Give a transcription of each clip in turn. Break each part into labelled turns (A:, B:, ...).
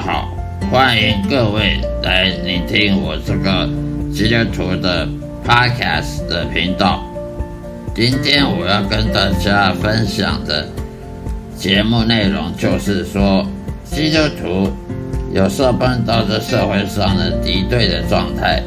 A: 好，欢迎各位来聆听我这个基督徒的 podcast 的频道。今天我要跟大家分享的节目内容就是说，基督徒有时候碰到这社会上的敌对的状态，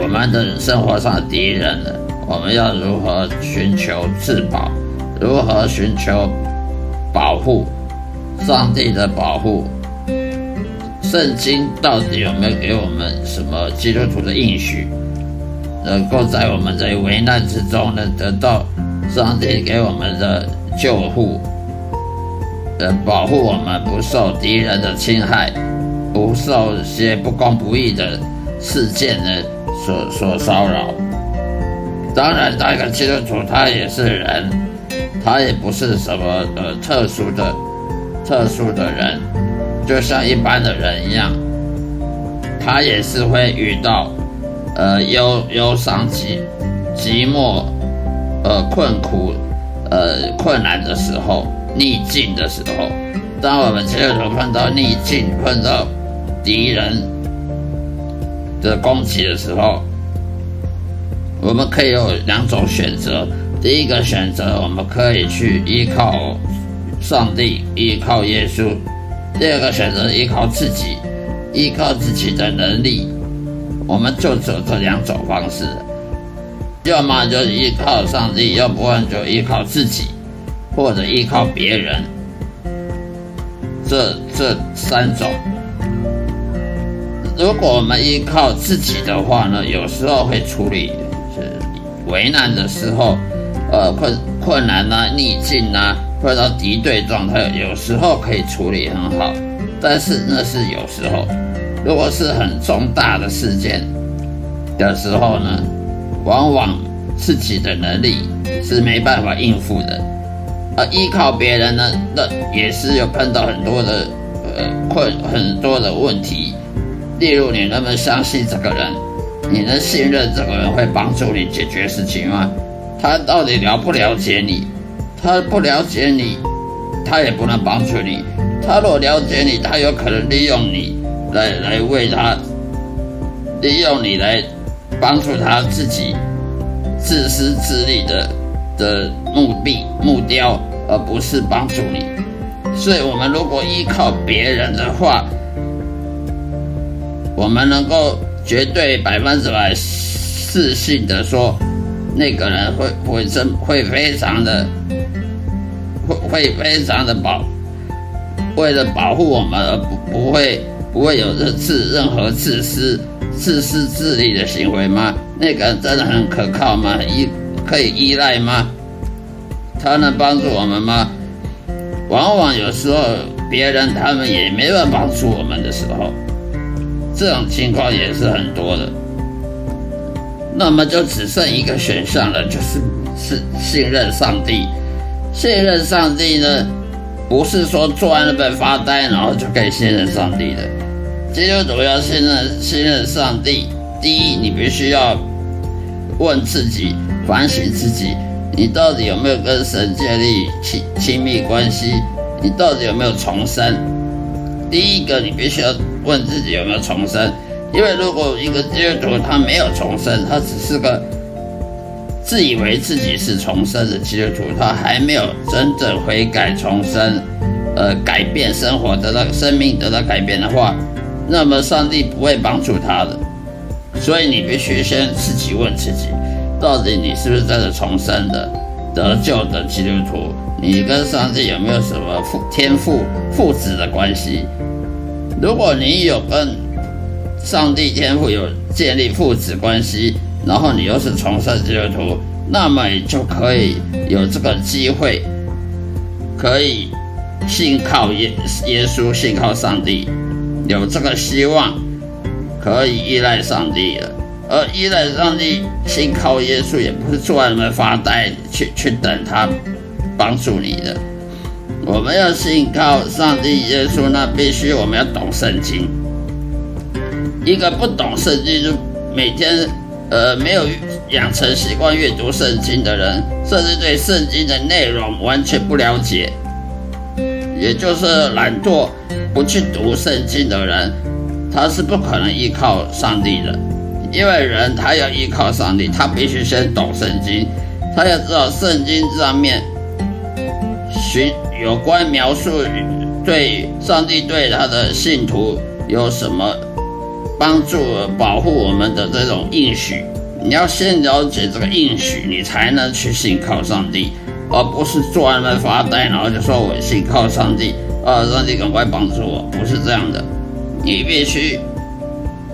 A: 我们的生活上的敌人呢，我们要如何寻求自保？如何寻求保护？上帝的保护，圣经到底有没有给我们什么基督徒的应许，能够在我们的危难之中呢得到上帝给我们的救护，呃，保护我们不受敌人的侵害，不受些不公不义的事件呢所所骚扰。当然，那个基督徒他也是人，他也不是什么呃特殊的。特殊的人，就像一般的人一样，他也是会遇到，呃忧忧伤、寂寂寞、呃困苦、呃困难的时候，逆境的时候。当我们接着碰到逆境、碰到敌人的攻击的时候，我们可以有两种选择。第一个选择，我们可以去依靠。上帝依靠耶稣，第二个选择依靠自己，依靠自己的能力，我们就走这两种方式，要么就依靠上帝，要不然就依靠自己，或者依靠别人。这这三种，如果我们依靠自己的话呢，有时候会处理是为难的时候，呃困困难呐，逆境呐。碰到敌对状态，有时候可以处理很好，但是那是有时候。如果是很重大的事件的时候呢，往往自己的能力是没办法应付的，而依靠别人呢，那也是有碰到很多的呃困很多的问题。例如，你能不能相信这个人？你能信任这个人会帮助你解决事情吗？他到底了不了解你？他不了解你，他也不能帮助你。他若了解你，他有可能利用你来来为他，利用你来帮助他自己自私自利的的目的目标，而不是帮助你。所以，我们如果依靠别人的话，我们能够绝对百分之百自信的说，那个人会会真会非常的。会 会非常的保，为了保护我们而不不会不会有任自任何自私自私自利的行为吗？那个人真的很可靠吗？依可以依赖吗？他能帮助我们吗？往往有时候别人他们也没办法帮助我们的时候，这种情况也是很多的。那么就只剩一个选项了，就是是信任上帝。信任上帝呢，不是说坐在那边发呆，然后就可以信任上帝的。基督徒要信任信任上帝，第一，你必须要问自己、反省自己，你到底有没有跟神建立亲亲密关系？你到底有没有重生？第一个，你必须要问自己有没有重生，因为如果一个基督徒他没有重生，他只是个。自以为自己是重生的基督徒，他还没有真正悔改重生，呃，改变生活得到生命得到改变的话，那么上帝不会帮助他的。所以你必须先自己问自己，到底你是不是真的重生的得救的基督徒？你跟上帝有没有什么父天父父子的关系？如果你有跟上帝天父有建立父子关系，然后你又是重生基督徒，那么你就可以有这个机会，可以信靠耶耶稣，信靠上帝，有这个希望，可以依赖上帝了。而依赖上帝，信靠耶稣，也不是坐在那发呆，去去等他帮助你的。我们要信靠上帝耶稣，那必须我们要懂圣经。一个不懂圣经，就每天。呃，没有养成习惯阅读圣经的人，甚至对圣经的内容完全不了解，也就是懒惰不去读圣经的人，他是不可能依靠上帝的。因为人他要依靠上帝，他必须先懂圣经，他要知道圣经上面寻有关描述对上帝对他的信徒有什么帮助、保护我们的这种应许。你要先了解这个应许，你才能去信靠上帝，而不是坐在那发呆，然后就说我信靠上帝，啊，上帝赶快帮助我，不是这样的。你必须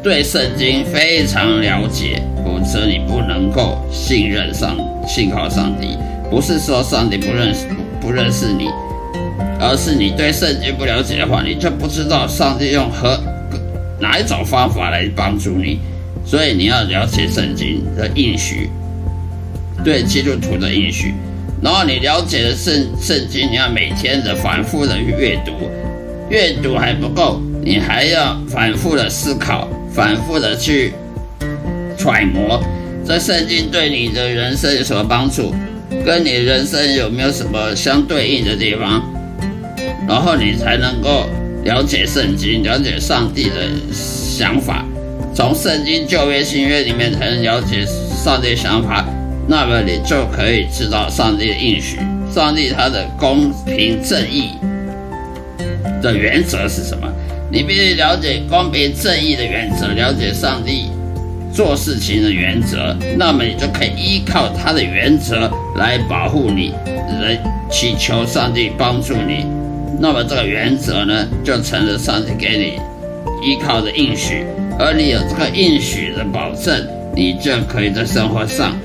A: 对圣经非常了解，否则你不能够信任上信靠上帝。不是说上帝不认识不认识你，而是你对圣经不了解的话，你就不知道上帝用何哪一种方法来帮助你。所以你要了解圣经的应许，对基督徒的应许，然后你了解了圣圣经，你要每天的反复的阅读，阅读还不够，你还要反复的思考，反复的去揣摩这圣经对你的人生有什么帮助，跟你人生有没有什么相对应的地方，然后你才能够了解圣经，了解上帝的想法。从圣经旧约新约里面才能了解上帝的想法，那么你就可以知道上帝的应许，上帝他的公平正义的原则是什么？你必须了解公平正义的原则，了解上帝做事情的原则，那么你就可以依靠他的原则来保护你，来祈求上帝帮助你。那么这个原则呢，就成了上帝给你依靠的应许。而你有这个应许的保证，你就可以在生活上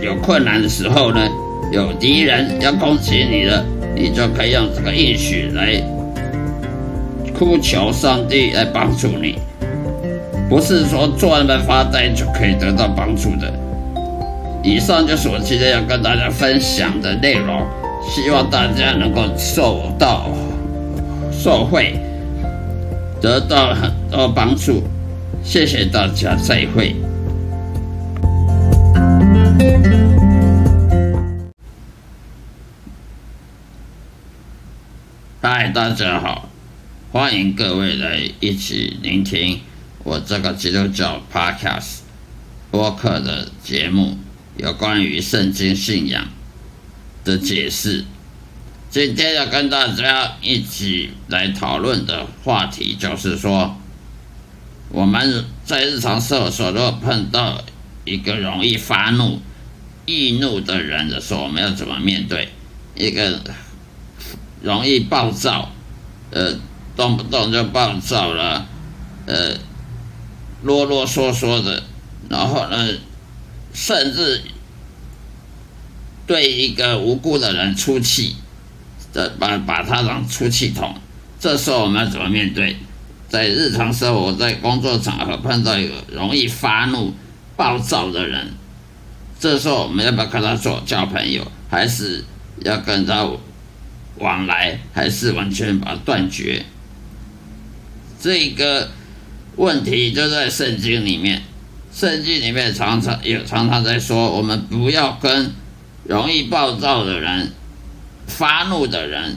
A: 有困难的时候呢，有敌人要攻击你了，你就可以用这个应许来哭求上帝来帮助你。不是说坐在那发呆就可以得到帮助的。以上就是我今天要跟大家分享的内容，希望大家能够受到受惠。得到很多帮助，谢谢大家，再会。嗨，大家好，欢迎各位来一起聆听我这个基督教 Podcast 播客的节目，有关于圣经信仰的解释。今天要跟大家一起来讨论的话题，就是说，我们在日常生活中，如果碰到一个容易发怒、易怒的人的时候，我们要怎么面对？一个容易暴躁，呃，动不动就暴躁了，呃，啰啰嗦嗦的，然后呢，甚至对一个无辜的人出气。把把他当出气筒，这时候我们要怎么面对？在日常生活，在工作场合碰到一个容易发怒、暴躁的人，这时候我们要不要跟他做交朋友，还是要跟他往来，还是完全把他断绝？这个问题就在圣经里面，圣经里面常常有常常在说，我们不要跟容易暴躁的人。发怒的人，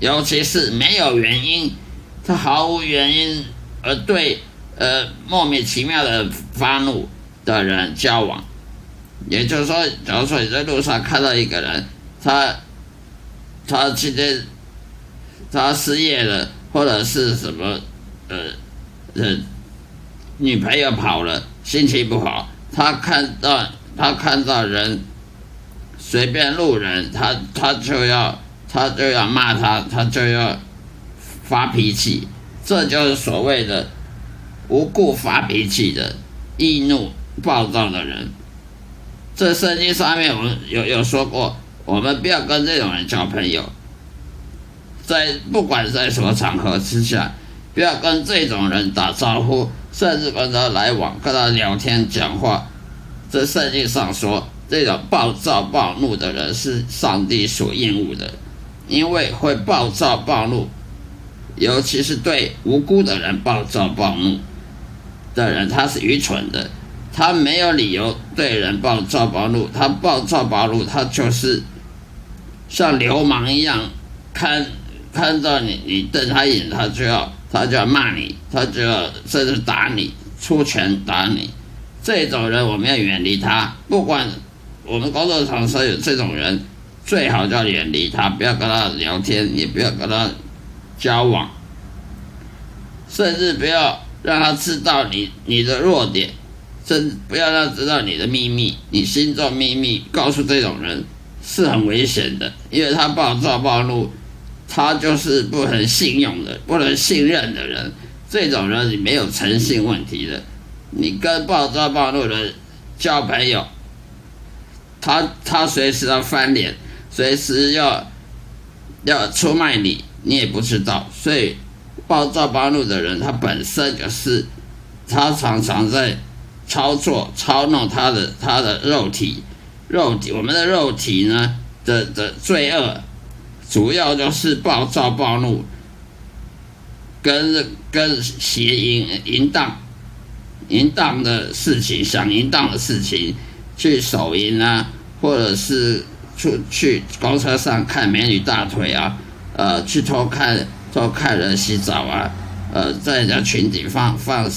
A: 尤其是没有原因，他毫无原因而对呃莫名其妙的发怒的人交往，也就是说，假如说你在路上看到一个人，他他今天他失业了，或者是什么呃呃女朋友跑了，心情不好，他看到他看到人。随便路人，他他就要他就要骂他，他就要发脾气，这就是所谓的无故发脾气的易怒暴躁的人。这圣经上面我们有有说过，我们不要跟这种人交朋友，在不管在什么场合之下，不要跟这种人打招呼，甚至跟他来往、跟他聊天、讲话。这圣经上说。这种暴躁暴怒的人是上帝所厌恶的，因为会暴躁暴怒，尤其是对无辜的人暴躁暴怒的人，他是愚蠢的，他没有理由对人暴躁暴怒，他暴躁暴怒，他就是像流氓一样，看看到你你瞪他一眼，他就要他就要骂你，他就要甚至打你，出拳打你。这种人我们要远离他，不管我们工作场所有这种人，最好就要远离他，不要跟他聊天，也不要跟他交往，甚至不要让他知道你你的弱点，甚至不要让他知道你的秘密，你心中秘密，告诉这种人是很危险的，因为他暴躁暴怒，他就是不能信用的、不能信任的人，这种人你没有诚信问题的。你跟暴躁暴怒的人交朋友，他他随时要翻脸，随时要要出卖你，你也不知道。所以暴躁暴怒的人，他本身就是他常常在操作操弄他的他的肉体，肉体我们的肉体呢的的罪恶，主要就是暴躁暴怒，跟跟邪淫淫荡。淫荡的事情，想淫荡的事情，去手淫啊，或者是出去公车上看美女大腿啊，呃，去偷看偷看人洗澡啊，呃，在人家群体放放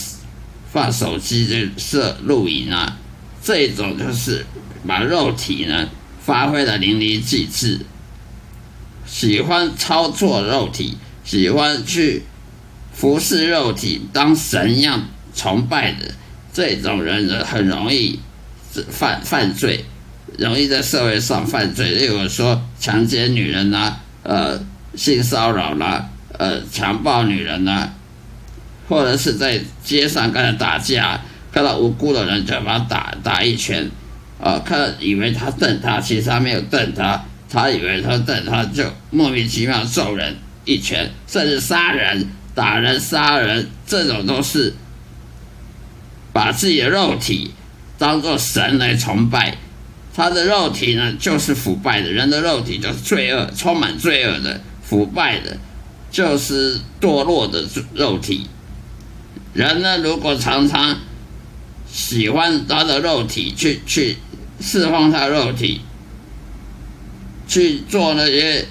A: 放手机就摄录影啊，这种就是把肉体呢发挥的淋漓尽致，喜欢操作肉体，喜欢去服侍肉体，当神一样。崇拜的这种人呢，很容易犯犯罪，容易在社会上犯罪。例如说，强奸女人呐，呃，性骚扰啦，呃，强暴女人呐，或者是在街上跟人打架，看到无辜的人就把他打打一拳，啊，看以为他瞪他，其实他没有瞪他，他以为他瞪他，就莫名其妙揍人一拳，甚至杀人、打人、杀人，这种都是。把自己的肉体当做神来崇拜，他的肉体呢就是腐败的，人的肉体就是罪恶，充满罪恶的、腐败的，就是堕落的肉体。人呢，如果常常喜欢他的肉体，去去释放他肉体，去做那些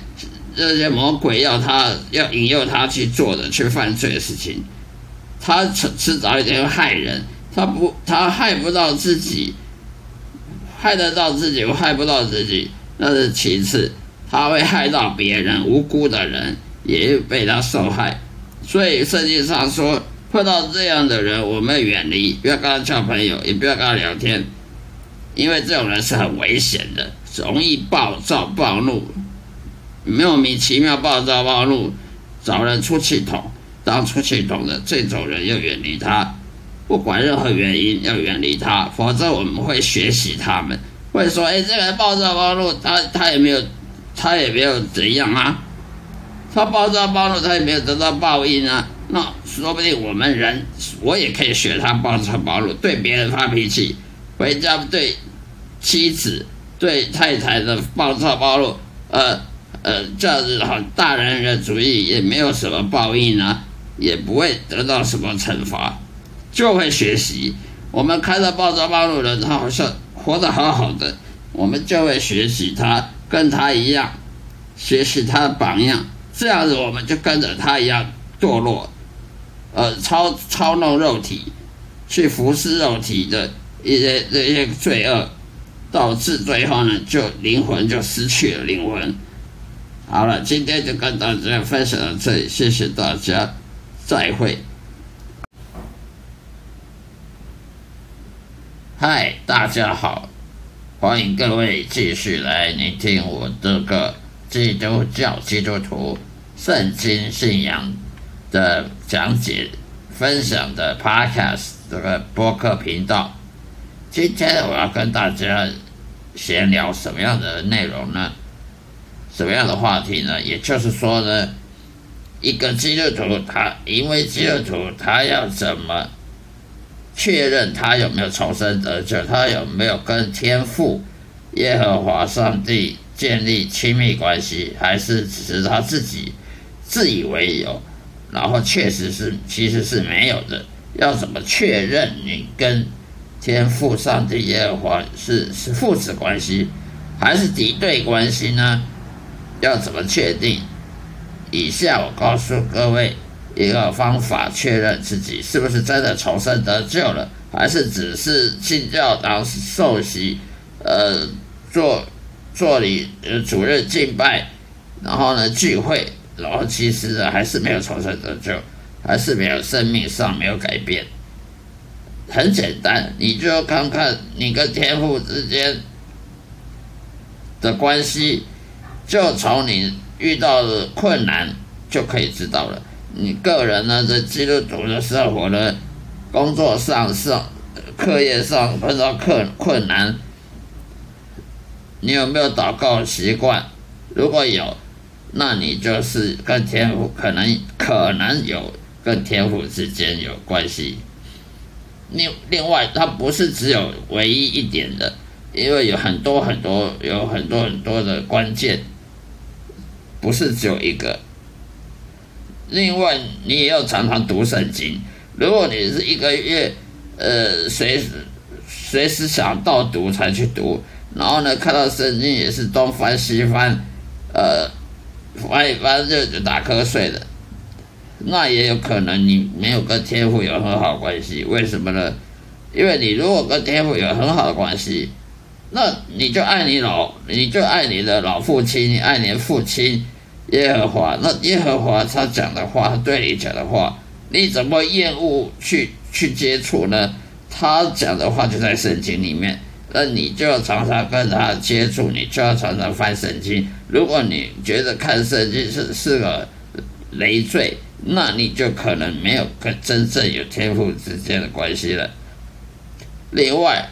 A: 那些魔鬼要他要引诱他去做的、去犯罪的事情，他迟迟早一天会害人。他不，他害不到自己，害得到自己，害不到自己，那是其次。他会害到别人，无辜的人也被他受害。所以圣经上说，碰到这样的人，我们远离，不要跟他交朋友，也不要跟他聊天，因为这种人是很危险的，容易暴躁暴怒，莫名其妙暴躁暴怒，找人出气筒，当出气筒的这种人要远离他。不管任何原因，要远离他，否则我们会学习他们，会说：“哎，这个人暴躁暴怒，他他也没有，他也没有怎样啊，他暴躁暴怒，他也没有得到报应啊。那说不定我们人，我也可以学他暴躁暴怒，对别人发脾气，回家对妻子、对太太的暴躁暴怒，呃呃，这样子好，大人的主义也没有什么报应啊，也不会得到什么惩罚。”就会学习。我们看到暴躁暴怒的人，他好像活得好好的，我们就会学习他，跟他一样，学习他的榜样。这样子，我们就跟着他一样堕落，呃，操操弄肉体，去服侍肉体的一些这些罪恶，导致最后呢，就灵魂就失去了灵魂。好了，今天就跟大家分享到这里，谢谢大家，再会。嗨，大家好，欢迎各位继续来聆听我这个基督教基督徒圣经信仰的讲解分享的 Podcast 这个播客频道。今天我要跟大家闲聊什么样的内容呢？什么样的话题呢？也就是说呢，一个基督徒他因为基督徒他要怎么？确认他有没有重生得救，他有没有跟天父耶和华上帝建立亲密关系，还是只是他自己自以为有，然后确实是其实是没有的。要怎么确认你跟天父上帝耶和华是是父子关系，还是敌对关系呢？要怎么确定？以下我告诉各位一个方法，确认自己是不是真的重生得救了，还是只是进教堂受洗，呃，做做礼呃主任敬拜，然后呢聚会，然后其实呢还是没有重生得救，还是没有生命上没有改变。很简单，你就看看你跟天父之间的关系，就从你遇到的困难就可以知道了。你个人呢，在基督徒的生活呢，工作上、上课业上碰到困困难，你有没有祷告习惯？如果有，那你就是跟天赋可能可能有跟天赋之间有关系。另另外，它不是只有唯一一点的，因为有很多很多有很多很多的关键，不是只有一个。另外，你也要常常读圣经。如果你是一个月，呃，随时随时想到读才去读，然后呢，看到圣经也是东翻西翻，呃，翻一翻就就打瞌睡了。那也有可能你没有跟天赋有很好关系，为什么呢？因为你如果跟天赋有很好的关系，那你就爱你老，你就爱你的老父亲，你爱你的父亲耶和华。那耶和华他讲的话，他对你讲的话，你怎么厌恶去去接触呢？他讲的话就在圣经里面，那你就要常常跟他接触，你就要常常翻圣经。如果你觉得看圣经是是个累赘，那你就可能没有跟真正有天赋之间的关系了。另外，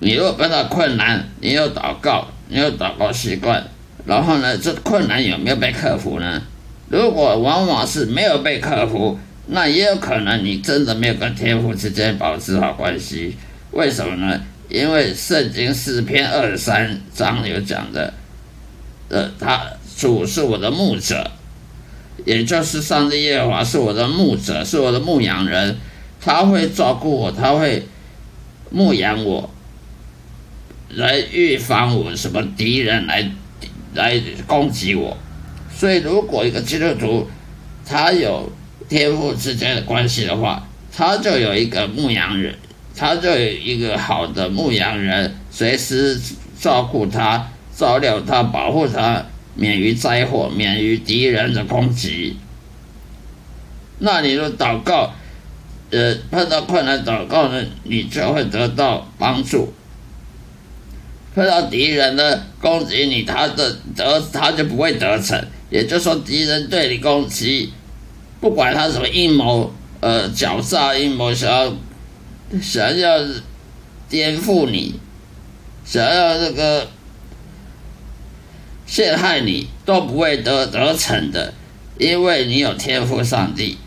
A: 你如果碰到困难，你有祷告，你有祷告习惯，然后呢，这困难有没有被克服呢？如果往往是没有被克服，那也有可能你真的没有跟天赋之间保持好关系。为什么呢？因为圣经四篇二十三章有讲的，呃，他主是我的牧者。也就是上帝耶和华是我的牧者，是我的牧羊人，他会照顾我，他会牧养我，来预防我什么敌人来来攻击我。所以，如果一个基督徒他有天赋之间的关系的话，他就有一个牧羊人，他就有一个好的牧羊人，随时照顾他、照料他、保护他。免于灾祸，免于敌人的攻击。那你说祷告，呃，碰到困难祷告呢，你就会得到帮助。碰到敌人呢攻击你，他的得他就不会得逞。也就是说，敌人对你攻击，不管他什么阴谋，呃，狡诈阴谋，想要想要颠覆你，想要这个。陷害你都不会得得逞的，因为你有天赋上帝，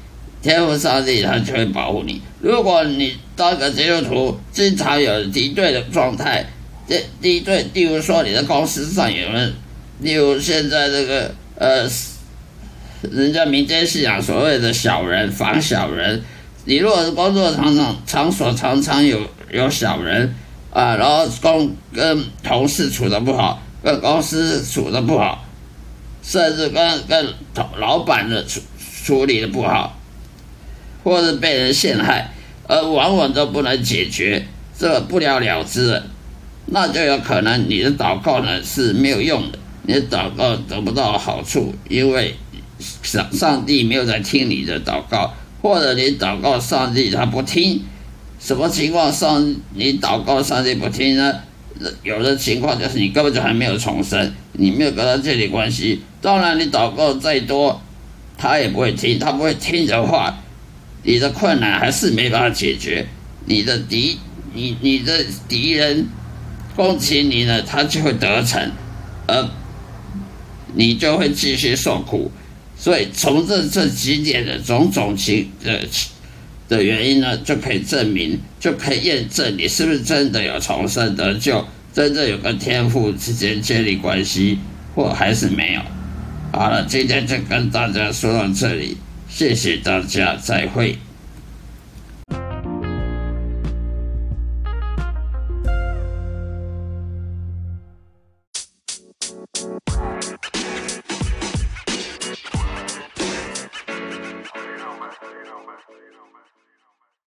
A: 天赋上帝他就会保护你。如果你当个基督徒，经常有敌对的状态，这敌对，例如说你的公司上有人，例如现在这个呃，人家民间信仰所谓的小人防小人，你如果是工作场场场所常常有有小人啊，然后公跟同事处的不好。跟公司处的不好，甚至跟跟老板的处处理的不好，或者被人陷害，而往往都不能解决，这不了了之，那就有可能你的祷告呢是没有用的，你的祷告得不到好处，因为上上帝没有在听你的祷告，或者你祷告上帝他不听，什么情况上你祷告上帝不听呢？有的情况就是你根本就还没有重生，你没有跟他建立关系。当然，你祷告再多，他也不会听。他不会听的话，你的困难还是没办法解决。你的敌，你你的敌人攻击你呢，他就会得逞，而你就会继续受苦。所以，从这这几点的种种情的。的原因呢，就可以证明，就可以验证你是不是真的有重生得救，真正有跟天父之间建立关系，或还是没有。好了，今天就跟大家说到这里，谢谢大家，再会。